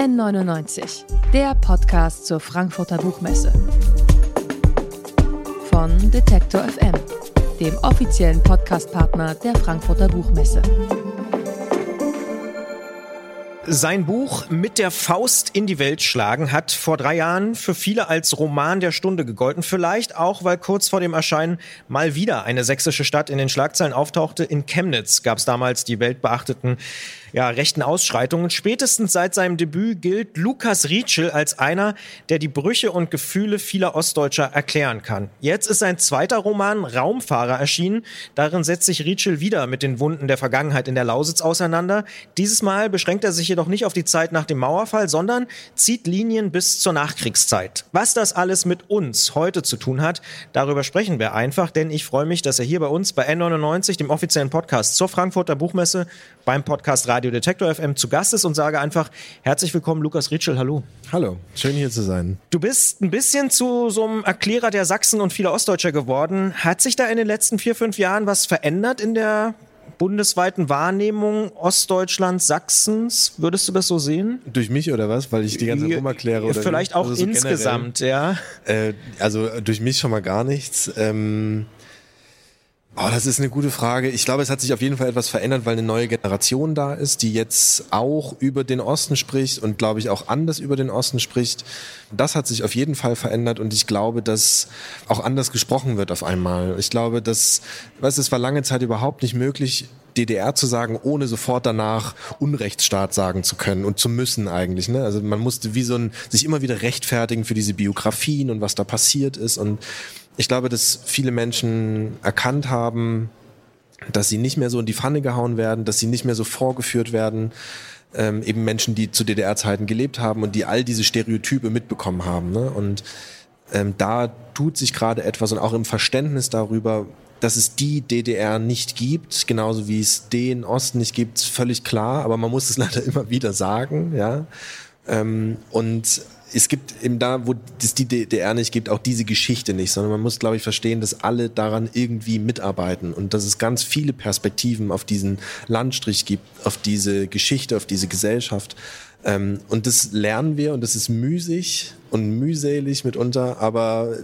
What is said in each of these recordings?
N99, der Podcast zur Frankfurter Buchmesse. Von Detektor FM, dem offiziellen Podcastpartner der Frankfurter Buchmesse. Sein Buch Mit der Faust in die Welt schlagen hat vor drei Jahren für viele als Roman der Stunde gegolten. Vielleicht auch, weil kurz vor dem Erscheinen mal wieder eine sächsische Stadt in den Schlagzeilen auftauchte. In Chemnitz gab es damals die weltbeachteten ja, rechten Ausschreitungen. Spätestens seit seinem Debüt gilt Lukas Rietschel als einer, der die Brüche und Gefühle vieler Ostdeutscher erklären kann. Jetzt ist sein zweiter Roman Raumfahrer erschienen. Darin setzt sich Rietschel wieder mit den Wunden der Vergangenheit in der Lausitz auseinander. Dieses Mal beschränkt er sich jedoch nicht auf die Zeit nach dem Mauerfall, sondern zieht Linien bis zur Nachkriegszeit. Was das alles mit uns heute zu tun hat, darüber sprechen wir einfach, denn ich freue mich, dass er hier bei uns bei N99, dem offiziellen Podcast zur Frankfurter Buchmesse, beim Podcast Radio Radio Detektor FM zu Gast ist und sage einfach herzlich willkommen, Lukas Ritschel. Hallo. Hallo, schön hier zu sein. Du bist ein bisschen zu so einem Erklärer der Sachsen und vieler Ostdeutscher geworden. Hat sich da in den letzten vier, fünf Jahren was verändert in der bundesweiten Wahrnehmung Ostdeutschlands, Sachsens? Würdest du das so sehen? Durch mich oder was? Weil ich die ganze Zeit rum erkläre? Oder Vielleicht auch also so insgesamt, generell? ja. Äh, also durch mich schon mal gar nichts. Ähm Oh, das ist eine gute Frage. Ich glaube, es hat sich auf jeden Fall etwas verändert, weil eine neue Generation da ist, die jetzt auch über den Osten spricht und glaube ich auch anders über den Osten spricht. Das hat sich auf jeden Fall verändert und ich glaube, dass auch anders gesprochen wird auf einmal. Ich glaube, dass, du, es war lange Zeit überhaupt nicht möglich, DDR zu sagen, ohne sofort danach Unrechtsstaat sagen zu können und zu müssen eigentlich. Ne? Also man musste wie so ein, sich immer wieder rechtfertigen für diese Biografien und was da passiert ist und ich glaube, dass viele Menschen erkannt haben, dass sie nicht mehr so in die Pfanne gehauen werden, dass sie nicht mehr so vorgeführt werden. Ähm, eben Menschen, die zu DDR-Zeiten gelebt haben und die all diese Stereotype mitbekommen haben. Ne? Und ähm, da tut sich gerade etwas und auch im Verständnis darüber, dass es die DDR nicht gibt, genauso wie es den Osten nicht gibt, völlig klar, aber man muss es leider immer wieder sagen, ja. Ähm, und es gibt eben da, wo es die DDR nicht gibt, auch diese Geschichte nicht, sondern man muss, glaube ich, verstehen, dass alle daran irgendwie mitarbeiten und dass es ganz viele Perspektiven auf diesen Landstrich gibt, auf diese Geschichte, auf diese Gesellschaft. Ähm, und das lernen wir und das ist müßig und mühselig mitunter, aber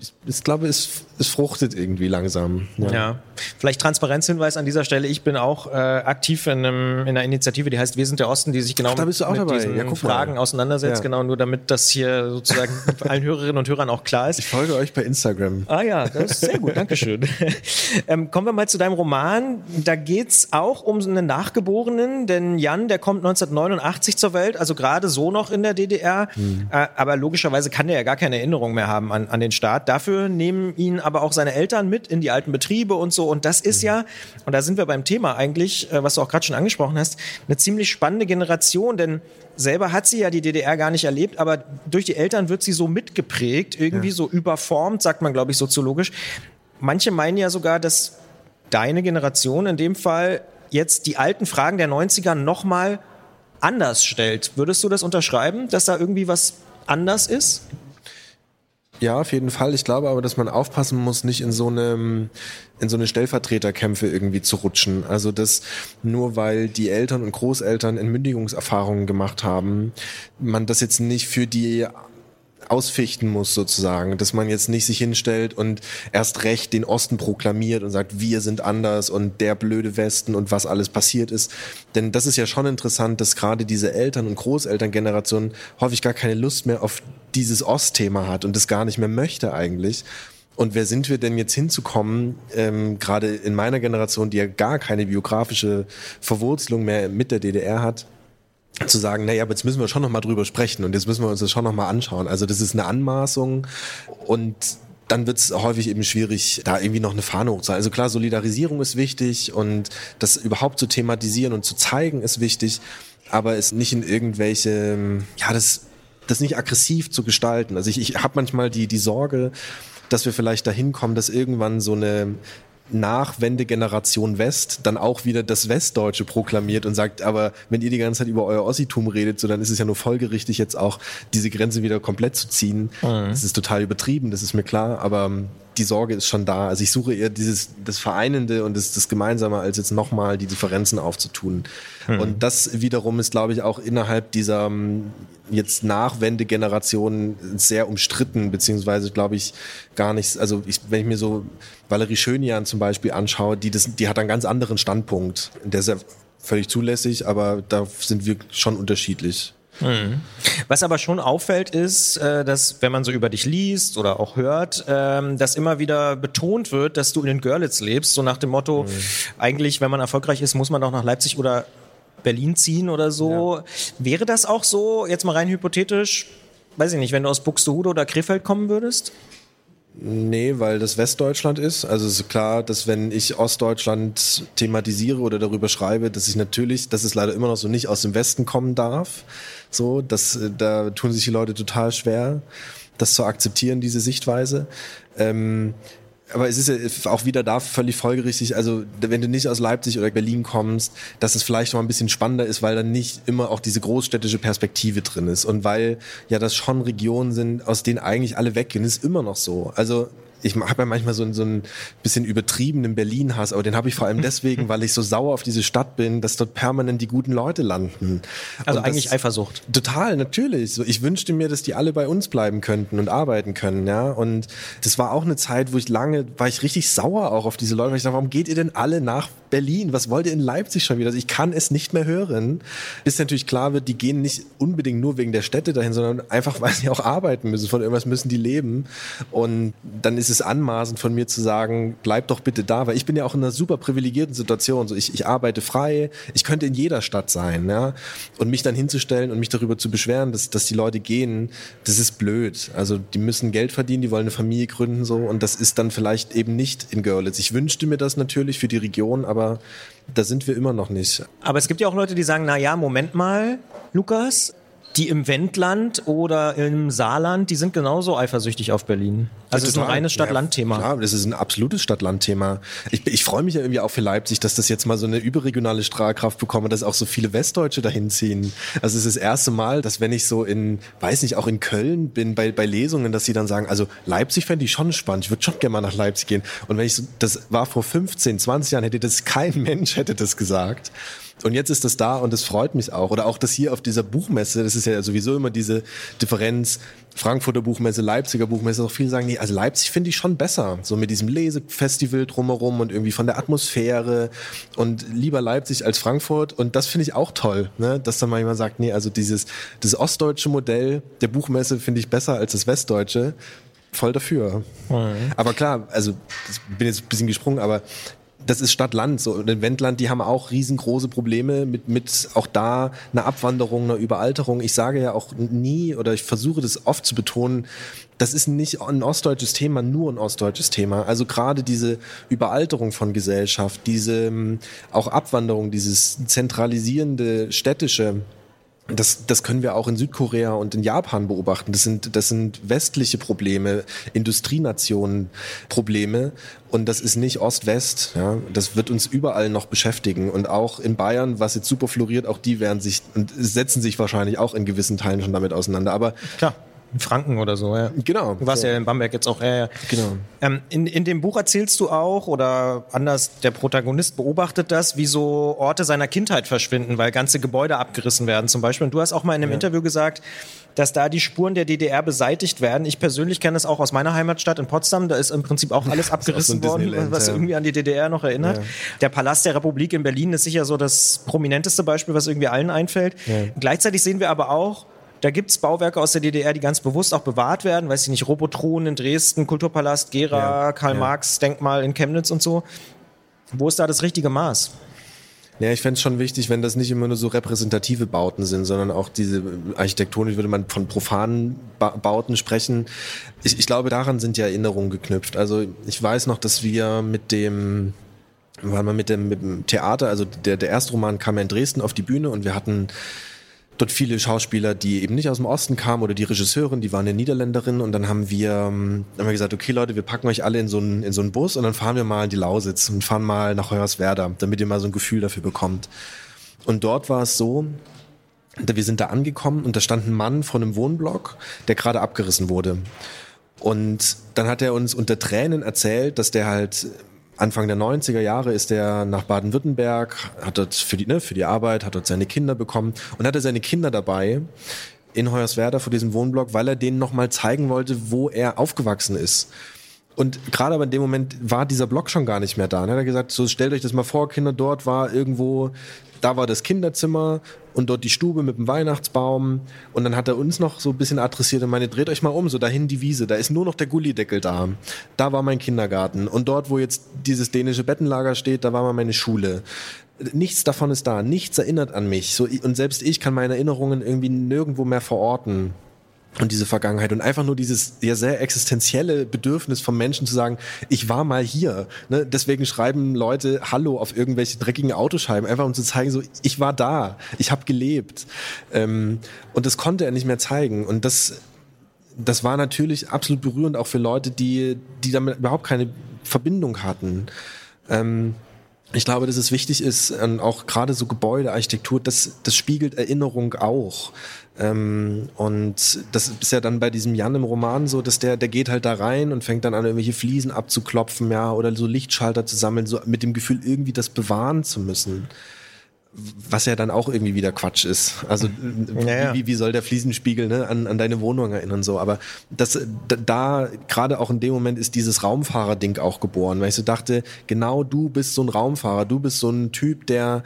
ich, ich glaube, es, es fruchtet irgendwie langsam. Ja. ja. Vielleicht Transparenzhinweis an dieser Stelle. Ich bin auch äh, aktiv in, einem, in einer Initiative, die heißt Wir sind der Osten, die sich genau Ach, mit, mit diesen ja, Fragen auseinandersetzt. Ja. Genau, nur damit das hier sozusagen allen Hörerinnen und Hörern auch klar ist. Ich folge euch bei Instagram. Ah ja, das ist sehr gut, Dankeschön. ähm, kommen wir mal zu deinem Roman. Da geht's auch um einen Nachgeborenen, denn Jan, der kommt 1989 zur Welt, also gerade so noch in der DDR. Hm. Äh, aber logischerweise kann der ja gar keine Erinnerung mehr haben an, an den Staat. Dafür nehmen ihn aber auch seine Eltern mit in die alten Betriebe und so. Und das ist ja, und da sind wir beim Thema eigentlich, äh, was du auch gerade schon angesprochen hast, eine ziemlich spannende Generation, denn selber hat sie ja die DDR gar nicht erlebt, aber durch die Eltern wird sie so mitgeprägt, irgendwie ja. so überformt, sagt man, glaube ich, soziologisch. Manche meinen ja sogar, dass deine Generation in dem Fall jetzt die alten Fragen der 90er nochmal anders stellt. Würdest du das unterschreiben, dass da irgendwie was anders ist? Ja, auf jeden Fall. Ich glaube aber, dass man aufpassen muss, nicht in so eine, in so eine Stellvertreterkämpfe irgendwie zu rutschen. Also, dass nur weil die Eltern und Großeltern Entmündigungserfahrungen gemacht haben, man das jetzt nicht für die ausfichten muss sozusagen, dass man jetzt nicht sich hinstellt und erst recht den Osten proklamiert und sagt, wir sind anders und der blöde Westen und was alles passiert ist. Denn das ist ja schon interessant, dass gerade diese Eltern- und Großelterngeneration häufig gar keine Lust mehr auf dieses Ostthema hat und das gar nicht mehr möchte eigentlich. Und wer sind wir denn jetzt hinzukommen, ähm, gerade in meiner Generation, die ja gar keine biografische Verwurzelung mehr mit der DDR hat, zu sagen, naja, aber jetzt müssen wir schon noch mal drüber sprechen und jetzt müssen wir uns das schon noch mal anschauen. Also das ist eine Anmaßung und dann wird es häufig eben schwierig, da irgendwie noch eine Fahne hochzuhalten. Also klar, Solidarisierung ist wichtig und das überhaupt zu thematisieren und zu zeigen ist wichtig, aber es nicht in irgendwelche, ja, das das nicht aggressiv zu gestalten. Also ich, ich habe manchmal die, die Sorge, dass wir vielleicht dahin kommen, dass irgendwann so eine Nachwendegeneration West dann auch wieder das Westdeutsche proklamiert und sagt, aber wenn ihr die ganze Zeit über euer Ossitum redet, so dann ist es ja nur folgerichtig, jetzt auch diese Grenze wieder komplett zu ziehen. Mhm. Das ist total übertrieben, das ist mir klar, aber die Sorge ist schon da. Also ich suche eher dieses das Vereinende und das, das Gemeinsame, als jetzt nochmal die Differenzen aufzutun. Hm. Und das wiederum ist, glaube ich, auch innerhalb dieser ähm, jetzt Nachwendegeneration sehr umstritten, beziehungsweise glaube ich gar nicht, also ich, wenn ich mir so Valerie Schönjan zum Beispiel anschaue, die, das, die hat einen ganz anderen Standpunkt. Der ist ja völlig zulässig, aber da sind wir schon unterschiedlich. Mhm. Was aber schon auffällt, ist, äh, dass wenn man so über dich liest oder auch hört, ähm, dass immer wieder betont wird, dass du in den Görlitz lebst, so nach dem Motto, mhm. eigentlich, wenn man erfolgreich ist, muss man doch nach Leipzig oder Berlin ziehen oder so. Ja. Wäre das auch so, jetzt mal rein hypothetisch, weiß ich nicht, wenn du aus Buxtehude oder Krefeld kommen würdest? Nee, weil das Westdeutschland ist. Also es ist klar, dass wenn ich Ostdeutschland thematisiere oder darüber schreibe, dass ich natürlich, dass es leider immer noch so nicht aus dem Westen kommen darf. So, das, äh, da tun sich die Leute total schwer, das zu akzeptieren, diese Sichtweise. Ähm, aber es ist ja auch wieder da völlig folgerichtig, also wenn du nicht aus Leipzig oder Berlin kommst, dass es vielleicht noch ein bisschen spannender ist, weil dann nicht immer auch diese großstädtische Perspektive drin ist und weil ja das schon Regionen sind, aus denen eigentlich alle weggehen, ist immer noch so. Also ich habe ja manchmal so, so ein bisschen übertriebenen Berlin-Hass, aber den habe ich vor allem deswegen, weil ich so sauer auf diese Stadt bin, dass dort permanent die guten Leute landen. Also und eigentlich Eifersucht. Total, natürlich. So, ich wünschte mir, dass die alle bei uns bleiben könnten und arbeiten können, ja. Und das war auch eine Zeit, wo ich lange, war ich richtig sauer auch auf diese Leute, weil ich dachte, warum geht ihr denn alle nach Berlin? Was wollt ihr in Leipzig schon wieder? Also ich kann es nicht mehr hören. Bis natürlich klar wird, die gehen nicht unbedingt nur wegen der Städte dahin, sondern einfach, weil sie auch arbeiten müssen. Von irgendwas müssen die leben. Und dann ist es anmaßend von mir zu sagen, bleib doch bitte da, weil ich bin ja auch in einer super privilegierten Situation. So ich, ich arbeite frei, ich könnte in jeder Stadt sein, ja. Und mich dann hinzustellen und mich darüber zu beschweren, dass, dass die Leute gehen, das ist blöd. Also die müssen Geld verdienen, die wollen eine Familie gründen so und das ist dann vielleicht eben nicht in Görlitz. Ich wünschte mir das natürlich für die Region, aber aber da sind wir immer noch nicht. Aber es gibt ja auch Leute, die sagen, na ja, Moment mal, Lukas, die im Wendland oder im Saarland, die sind genauso eifersüchtig auf Berlin. Also es ist ein reines Stadt-Land-Thema. Ja, das ist ein absolutes Stadt-Land-Thema. Ich, ich freue mich ja irgendwie auch für Leipzig, dass das jetzt mal so eine überregionale Strahlkraft bekommt, dass auch so viele Westdeutsche dahin ziehen. Also es ist das erste Mal, dass wenn ich so in, weiß nicht, auch in Köln bin bei, bei Lesungen, dass sie dann sagen, also Leipzig fände ich schon spannend, ich würde schon gerne mal nach Leipzig gehen. Und wenn ich so, das war vor 15, 20 Jahren, hätte das kein Mensch hätte das gesagt. Und jetzt ist das da und das freut mich auch. Oder auch das hier auf dieser Buchmesse, das ist ja sowieso immer diese Differenz, Frankfurter Buchmesse, Leipziger Buchmesse, auch viele sagen, nee, also Leipzig finde ich schon besser. So mit diesem Lesefestival drumherum und irgendwie von der Atmosphäre und lieber Leipzig als Frankfurt. Und das finde ich auch toll, ne? dass dann mal jemand sagt, nee, also dieses, das ostdeutsche Modell der Buchmesse finde ich besser als das westdeutsche voll dafür. Mhm. Aber klar, also ich bin jetzt ein bisschen gesprungen, aber das ist Stadt-Land. So, in Wendland, die haben auch riesengroße Probleme mit, mit auch da einer Abwanderung, einer Überalterung. Ich sage ja auch nie oder ich versuche das oft zu betonen, das ist nicht ein ostdeutsches Thema, nur ein ostdeutsches Thema. Also gerade diese Überalterung von Gesellschaft, diese ähm, auch Abwanderung, dieses zentralisierende städtische, das, das können wir auch in Südkorea und in Japan beobachten. Das sind, das sind westliche Probleme, Industrienationen Probleme. Und das ist nicht Ost-West. Ja. Das wird uns überall noch beschäftigen. Und auch in Bayern, was jetzt super floriert, auch die werden sich und setzen sich wahrscheinlich auch in gewissen Teilen schon damit auseinander. Aber klar. Franken oder so, ja. Genau. Du warst so. ja in Bamberg jetzt auch. Ja, ja. Genau. Ähm, in, in dem Buch erzählst du auch, oder anders, der Protagonist beobachtet das, wie so Orte seiner Kindheit verschwinden, weil ganze Gebäude abgerissen werden zum Beispiel. Und du hast auch mal in einem ja. Interview gesagt, dass da die Spuren der DDR beseitigt werden. Ich persönlich kenne das auch aus meiner Heimatstadt in Potsdam. Da ist im Prinzip auch alles abgerissen so worden, was ja. irgendwie an die DDR noch erinnert. Ja. Der Palast der Republik in Berlin ist sicher so das prominenteste Beispiel, was irgendwie allen einfällt. Gleichzeitig sehen wir aber auch, da gibt's Bauwerke aus der DDR, die ganz bewusst auch bewahrt werden. Weiß ich nicht, Robotron in Dresden, Kulturpalast, Gera, ja, Karl-Marx-Denkmal in Chemnitz und so. Wo ist da das richtige Maß? Ja, ich fände es schon wichtig, wenn das nicht immer nur so repräsentative Bauten sind, sondern auch diese architektonisch würde man von profanen ba Bauten sprechen. Ich, ich glaube, daran sind ja Erinnerungen geknüpft. Also ich weiß noch, dass wir mit dem waren wir mit dem, mit dem Theater, also der, der erste Roman kam ja in Dresden auf die Bühne und wir hatten dort viele Schauspieler, die eben nicht aus dem Osten kamen oder die Regisseurin, die war eine Niederländerin und dann haben wir, ähm, haben wir gesagt, okay Leute, wir packen euch alle in so einen, in so einen Bus und dann fahren wir mal in die Lausitz und fahren mal nach Hoyerswerda, damit ihr mal so ein Gefühl dafür bekommt. Und dort war es so, wir sind da angekommen und da stand ein Mann vor einem Wohnblock, der gerade abgerissen wurde. Und dann hat er uns unter Tränen erzählt, dass der halt Anfang der 90er Jahre ist er nach Baden-Württemberg, hat dort für die, ne, für die Arbeit, hat dort seine Kinder bekommen und hatte seine Kinder dabei in Hoyerswerda vor diesem Wohnblock, weil er denen nochmal zeigen wollte, wo er aufgewachsen ist. Und gerade aber in dem Moment war dieser Block schon gar nicht mehr da. Dann hat er gesagt, so stellt euch das mal vor, Kinder, dort war irgendwo, da war das Kinderzimmer und dort die Stube mit dem Weihnachtsbaum. Und dann hat er uns noch so ein bisschen adressiert und meine, dreht euch mal um, so dahin die Wiese, da ist nur noch der Gullideckel da. Da war mein Kindergarten. Und dort, wo jetzt dieses dänische Bettenlager steht, da war mal meine Schule. Nichts davon ist da, nichts erinnert an mich. So, und selbst ich kann meine Erinnerungen irgendwie nirgendwo mehr verorten und diese Vergangenheit und einfach nur dieses ja sehr existenzielle Bedürfnis vom Menschen zu sagen, ich war mal hier. Ne? Deswegen schreiben Leute Hallo auf irgendwelche dreckigen Autoscheiben, einfach um zu zeigen, so ich war da, ich habe gelebt. Ähm, und das konnte er nicht mehr zeigen. Und das, das war natürlich absolut berührend auch für Leute, die, die damit überhaupt keine Verbindung hatten. Ähm, ich glaube, dass es wichtig ist, auch gerade so Gebäudearchitektur, das, das spiegelt Erinnerung auch. Ähm, und das ist ja dann bei diesem Jan im Roman so, dass der, der geht halt da rein und fängt dann an, irgendwelche Fliesen abzuklopfen, ja, oder so Lichtschalter zu sammeln, so mit dem Gefühl, irgendwie das bewahren zu müssen. Was ja dann auch irgendwie wieder Quatsch ist. Also ja, ja. Wie, wie soll der Fliesenspiegel ne, an, an deine Wohnung erinnern so? Aber das da gerade auch in dem Moment ist dieses Raumfahrer-Ding auch geboren, weil ich so dachte, genau du bist so ein Raumfahrer, du bist so ein Typ, der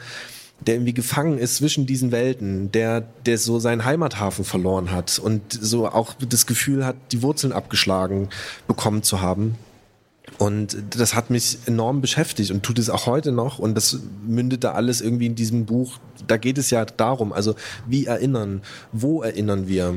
der irgendwie gefangen ist zwischen diesen Welten, der, der so seinen Heimathafen verloren hat und so auch das Gefühl hat, die Wurzeln abgeschlagen bekommen zu haben. Und das hat mich enorm beschäftigt und tut es auch heute noch. Und das mündet da alles irgendwie in diesem Buch. Da geht es ja darum, also wie erinnern, wo erinnern wir,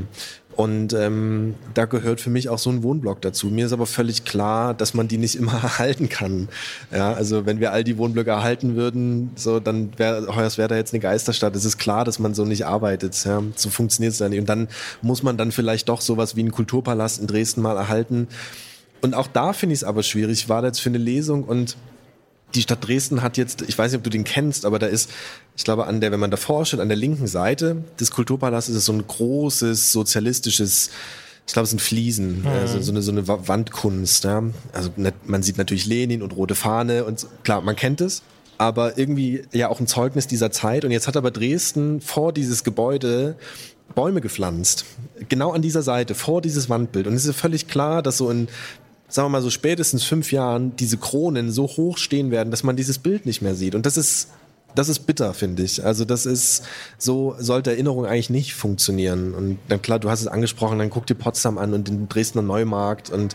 und ähm, da gehört für mich auch so ein Wohnblock dazu. Mir ist aber völlig klar, dass man die nicht immer erhalten kann. Ja, also wenn wir all die Wohnblöcke erhalten würden, so dann wäre Hoyerswerda jetzt eine Geisterstadt. Es ist klar, dass man so nicht arbeitet. Ja, so funktioniert es dann nicht. Und dann muss man dann vielleicht doch sowas wie einen Kulturpalast in Dresden mal erhalten. Und auch da finde ich es aber schwierig. Ich war da jetzt für eine Lesung und die Stadt Dresden hat jetzt, ich weiß nicht, ob du den kennst, aber da ist, ich glaube, an der, wenn man davor steht, an der linken Seite des Kulturpalastes ist so ein großes sozialistisches ich glaube, es sind Fliesen, mhm. also so eine, so eine Wandkunst. Ja? Also man sieht natürlich Lenin und rote Fahne und klar, man kennt es, aber irgendwie ja auch ein Zeugnis dieser Zeit. Und jetzt hat aber Dresden vor dieses Gebäude Bäume gepflanzt. Genau an dieser Seite, vor dieses Wandbild. Und es ist völlig klar, dass so in sagen wir mal so spätestens fünf Jahren diese Kronen so hoch stehen werden, dass man dieses Bild nicht mehr sieht. Und das ist das ist bitter, finde ich. Also das ist, so sollte Erinnerung eigentlich nicht funktionieren. Und dann klar, du hast es angesprochen, dann guck dir Potsdam an und den Dresdner Neumarkt und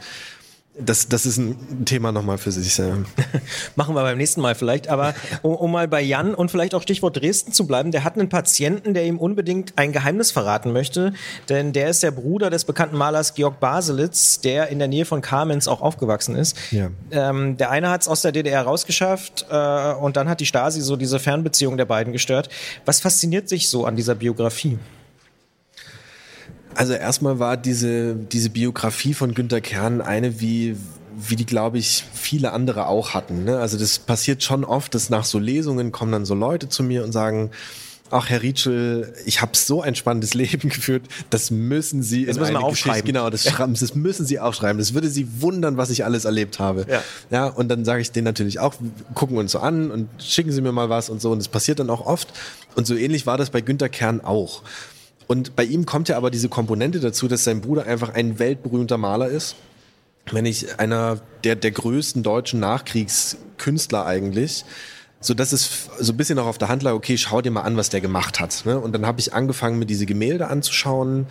das, das ist ein Thema nochmal für sich. Ja. Machen wir beim nächsten Mal vielleicht. Aber um, um, mal bei Jan und vielleicht auch Stichwort Dresden zu bleiben, der hat einen Patienten, der ihm unbedingt ein Geheimnis verraten möchte. Denn der ist der Bruder des bekannten Malers Georg Baselitz, der in der Nähe von Kamenz auch aufgewachsen ist. Ja. Ähm, der eine hat es aus der DDR rausgeschafft äh, und dann hat die Stasi so diese Fernbeziehung der beiden gestört. Was fasziniert sich so an dieser Biografie? Also erstmal war diese, diese Biografie von Günter Kern eine wie, wie die, glaube ich, viele andere auch hatten. Ne? Also das passiert schon oft, dass nach so Lesungen kommen dann so Leute zu mir und sagen, Ach, Herr Rietschel, ich habe so ein spannendes Leben geführt. Das müssen Sie das müssen wir aufschreiben. Geschichte, genau, das, ja. das müssen Sie aufschreiben. Das würde Sie wundern, was ich alles erlebt habe. Ja, ja und dann sage ich denen natürlich auch, gucken uns so an und schicken Sie mir mal was und so. Und das passiert dann auch oft. Und so ähnlich war das bei Günter Kern auch. Und bei ihm kommt ja aber diese Komponente dazu, dass sein Bruder einfach ein weltberühmter Maler ist. Wenn ich einer der, der größten deutschen Nachkriegskünstler eigentlich, so dass es so ein bisschen auch auf der Hand lag, okay, schau dir mal an, was der gemacht hat. Ne? Und dann habe ich angefangen, mir diese Gemälde anzuschauen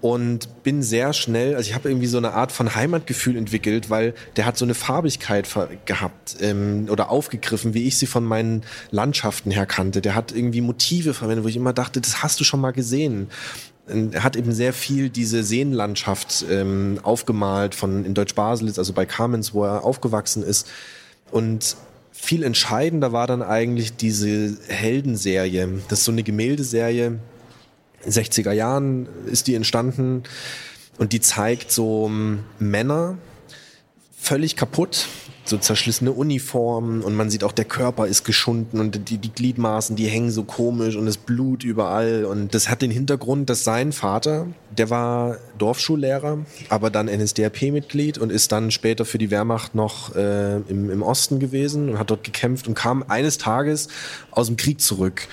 und bin sehr schnell, also ich habe irgendwie so eine Art von Heimatgefühl entwickelt, weil der hat so eine Farbigkeit gehabt ähm, oder aufgegriffen, wie ich sie von meinen Landschaften her kannte. Der hat irgendwie Motive verwendet, wo ich immer dachte, das hast du schon mal gesehen. Er hat eben sehr viel diese Seenlandschaft ähm, aufgemalt von in Deutsch-Baselitz, also bei Kamenz, wo er aufgewachsen ist. Und viel entscheidender war dann eigentlich diese Heldenserie. Das ist so eine Gemäldeserie, 60er Jahren ist die entstanden und die zeigt so ähm, Männer völlig kaputt, so zerschlissene Uniformen und man sieht auch, der Körper ist geschunden und die, die Gliedmaßen, die hängen so komisch und das Blut überall. Und das hat den Hintergrund, dass sein Vater, der war Dorfschullehrer, aber dann NSDAP-Mitglied und ist dann später für die Wehrmacht noch äh, im, im Osten gewesen und hat dort gekämpft und kam eines Tages aus dem Krieg zurück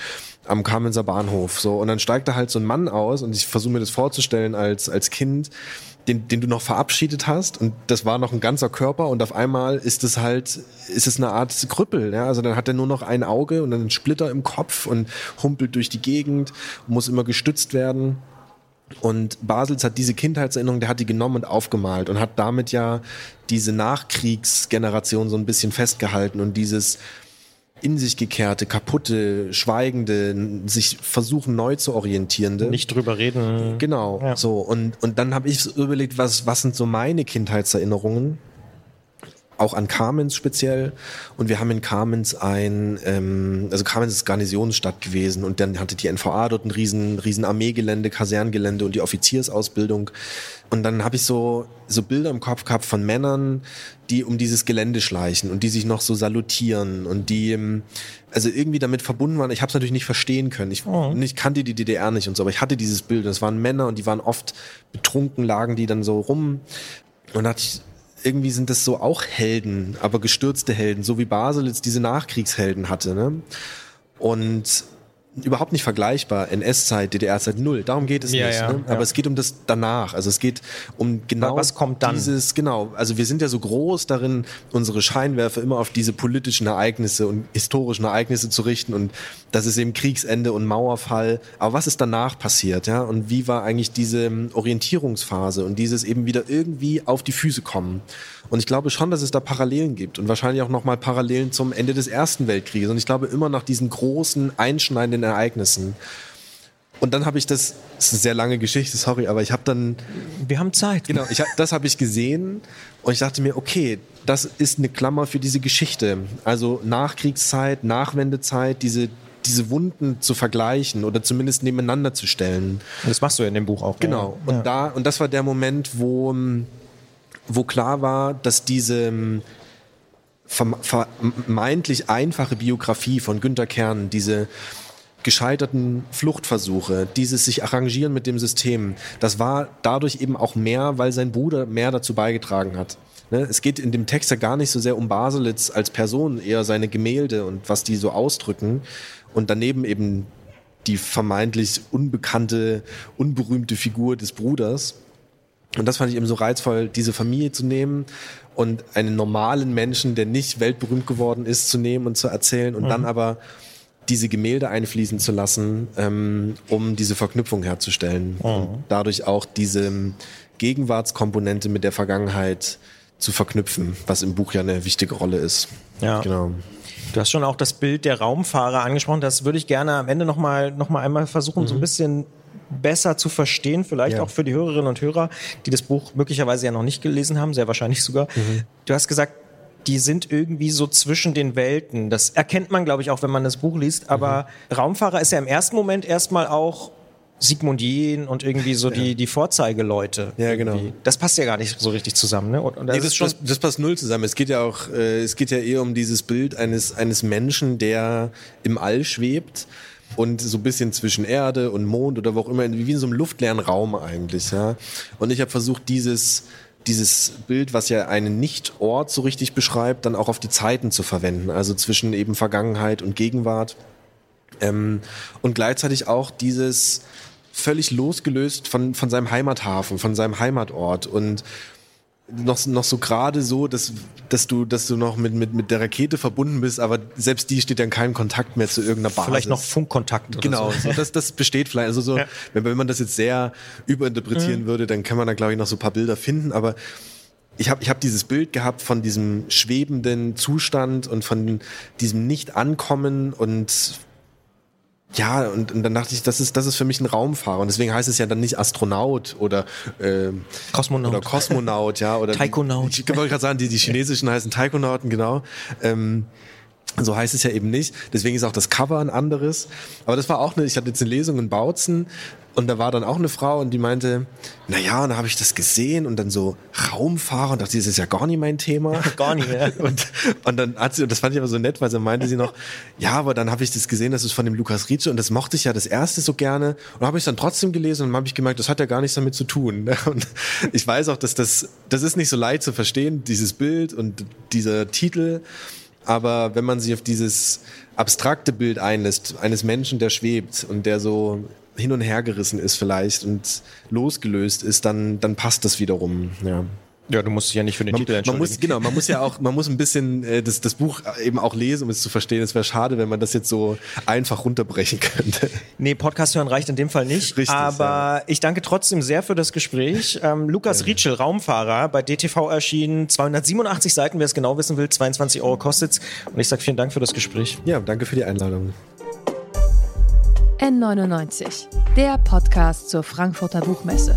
am Kamenzer Bahnhof. So, und dann steigt da halt so ein Mann aus und ich versuche mir das vorzustellen als, als Kind, den, den du noch verabschiedet hast und das war noch ein ganzer Körper und auf einmal ist es halt, ist es eine Art Krüppel, ja, also dann hat er nur noch ein Auge und einen Splitter im Kopf und humpelt durch die Gegend, muss immer gestützt werden. Und Basels hat diese Kindheitserinnerung, der hat die genommen und aufgemalt und hat damit ja diese Nachkriegsgeneration so ein bisschen festgehalten und dieses, in sich gekehrte, kaputte, schweigende, sich versuchen neu zu orientierende. Nicht drüber reden. Genau, ja. so. Und, und dann habe ich überlegt, was, was sind so meine Kindheitserinnerungen? Auch an Kamenz speziell. Und wir haben in Kamenz ein, ähm, also Kamenz ist Garnisonsstadt gewesen und dann hatte die NVA dort ein riesen, riesen Armeegelände, Kaserngelände und die Offiziersausbildung. Und dann habe ich so, so Bilder im Kopf gehabt von Männern, die um dieses Gelände schleichen und die sich noch so salutieren und die ähm, also irgendwie damit verbunden waren. Ich habe es natürlich nicht verstehen können. Ich, oh. ich kannte die DDR nicht und so, aber ich hatte dieses Bild. Das waren Männer und die waren oft betrunken, lagen die dann so rum. Und da hatte ich irgendwie sind das so auch Helden, aber gestürzte Helden, so wie Basel jetzt diese Nachkriegshelden hatte. Ne? Und überhaupt nicht vergleichbar. NS-Zeit, DDR-Zeit null. Darum geht es ja, nicht. Ja, ne? Aber ja. es geht um das danach. Also es geht um genau was kommt dann? dieses genau. Also wir sind ja so groß darin, unsere Scheinwerfer immer auf diese politischen Ereignisse und historischen Ereignisse zu richten und das ist eben Kriegsende und Mauerfall. Aber was ist danach passiert? Ja und wie war eigentlich diese Orientierungsphase und dieses eben wieder irgendwie auf die Füße kommen? Und ich glaube schon, dass es da Parallelen gibt und wahrscheinlich auch nochmal Parallelen zum Ende des Ersten Weltkrieges. Und ich glaube immer nach diesen großen, einschneidenden Ereignissen. Und dann habe ich das, das ist eine sehr lange Geschichte, sorry, aber ich habe dann. Wir haben Zeit. Genau, ich, das habe ich gesehen und ich dachte mir, okay, das ist eine Klammer für diese Geschichte. Also Nachkriegszeit, Nachwendezeit, diese, diese Wunden zu vergleichen oder zumindest nebeneinander zu stellen. Das machst du ja in dem Buch auch. Genau. Ja. Und da, und das war der Moment, wo wo klar war, dass diese ähm, vermeintlich einfache Biografie von Günter Kern, diese gescheiterten Fluchtversuche, dieses sich arrangieren mit dem System, das war dadurch eben auch mehr, weil sein Bruder mehr dazu beigetragen hat. Ne, es geht in dem Text ja gar nicht so sehr um Baselitz als Person, eher seine Gemälde und was die so ausdrücken und daneben eben die vermeintlich unbekannte, unberühmte Figur des Bruders. Und das fand ich eben so reizvoll, diese Familie zu nehmen und einen normalen Menschen, der nicht weltberühmt geworden ist, zu nehmen und zu erzählen und mhm. dann aber diese Gemälde einfließen zu lassen, ähm, um diese Verknüpfung herzustellen. Mhm. Und dadurch auch diese Gegenwartskomponente mit der Vergangenheit zu verknüpfen, was im Buch ja eine wichtige Rolle ist. Ja. Genau. Du hast schon auch das Bild der Raumfahrer angesprochen. Das würde ich gerne am Ende noch mal, noch mal einmal versuchen, mhm. so ein bisschen besser zu verstehen, vielleicht ja. auch für die Hörerinnen und Hörer, die das Buch möglicherweise ja noch nicht gelesen haben, sehr wahrscheinlich sogar. Mhm. Du hast gesagt, die sind irgendwie so zwischen den Welten. Das erkennt man, glaube ich, auch, wenn man das Buch liest. Aber mhm. Raumfahrer ist ja im ersten Moment erstmal auch Sigmundin und irgendwie so ja. die, die Vorzeigeleute. Ja, genau. Das passt ja gar nicht so richtig zusammen. Ne? Und, und das, nee, das, das, das, passt null zusammen. Es geht ja auch, äh, es geht ja eher um dieses Bild eines, eines Menschen, der im All schwebt und so ein bisschen zwischen Erde und Mond oder wo auch immer, wie in so einem luftleeren Raum eigentlich. Ja. Und ich habe versucht, dieses dieses Bild, was ja einen Nicht-Ort so richtig beschreibt, dann auch auf die Zeiten zu verwenden, also zwischen eben Vergangenheit und Gegenwart. Ähm, und gleichzeitig auch dieses völlig losgelöst von, von seinem Heimathafen, von seinem Heimatort und noch, noch so gerade so, dass, dass du, dass du noch mit, mit, mit der Rakete verbunden bist, aber selbst die steht dann kein Kontakt mehr zu irgendeiner Basis. Vielleicht noch Funkkontakt. genau, so. das, das besteht vielleicht. Also so, ja. wenn, wenn man das jetzt sehr überinterpretieren mhm. würde, dann kann man da glaube ich noch so ein paar Bilder finden, aber ich habe ich hab dieses Bild gehabt von diesem schwebenden Zustand und von diesem Nicht-Ankommen und ja, und, und dann dachte ich, das ist, das ist für mich ein Raumfahrer. Und deswegen heißt es ja dann nicht Astronaut oder, äh, Kosmonaut. oder Kosmonaut, ja. Oder Taikonaut. Ich wollte gerade sagen, die, die chinesischen heißen Taikonauten, genau. Ähm, So heißt es ja eben nicht. Deswegen ist auch das Cover ein anderes. Aber das war auch eine, ich hatte jetzt eine Lesung in Bautzen und da war dann auch eine Frau und die meinte, na ja, und da habe ich das gesehen und dann so Raumfahrer und dachte, das ist ja gar nicht mein Thema. gar nicht, ja. Und, und dann hat sie, und das fand ich aber so nett, weil sie meinte sie noch, ja, aber dann habe ich das gesehen, das ist von dem Lukas Rietsche und das mochte ich ja das erste so gerne und habe ich dann trotzdem gelesen und dann habe ich gemerkt, das hat ja gar nichts damit zu tun. Und ich weiß auch, dass das, das ist nicht so leicht zu verstehen, dieses Bild und dieser Titel. Aber wenn man sich auf dieses abstrakte Bild einlässt, eines Menschen, der schwebt und der so hin und her gerissen ist vielleicht und losgelöst ist, dann, dann passt das wiederum. Ja. Ja, du musst dich ja nicht für den man, Titel entschuldigen. Man muss, genau, man muss ja auch, man muss ein bisschen äh, das, das Buch eben auch lesen, um es zu verstehen. Es wäre schade, wenn man das jetzt so einfach runterbrechen könnte. Nee, Podcast hören reicht in dem Fall nicht. Richtig, aber ja. ich danke trotzdem sehr für das Gespräch. Ähm, Lukas Rietschel, Raumfahrer, bei DTV erschienen, 287 Seiten, wer es genau wissen will, 22 Euro kostet's. Und ich sage vielen Dank für das Gespräch. Ja, danke für die Einladung. N99, der Podcast zur Frankfurter Buchmesse.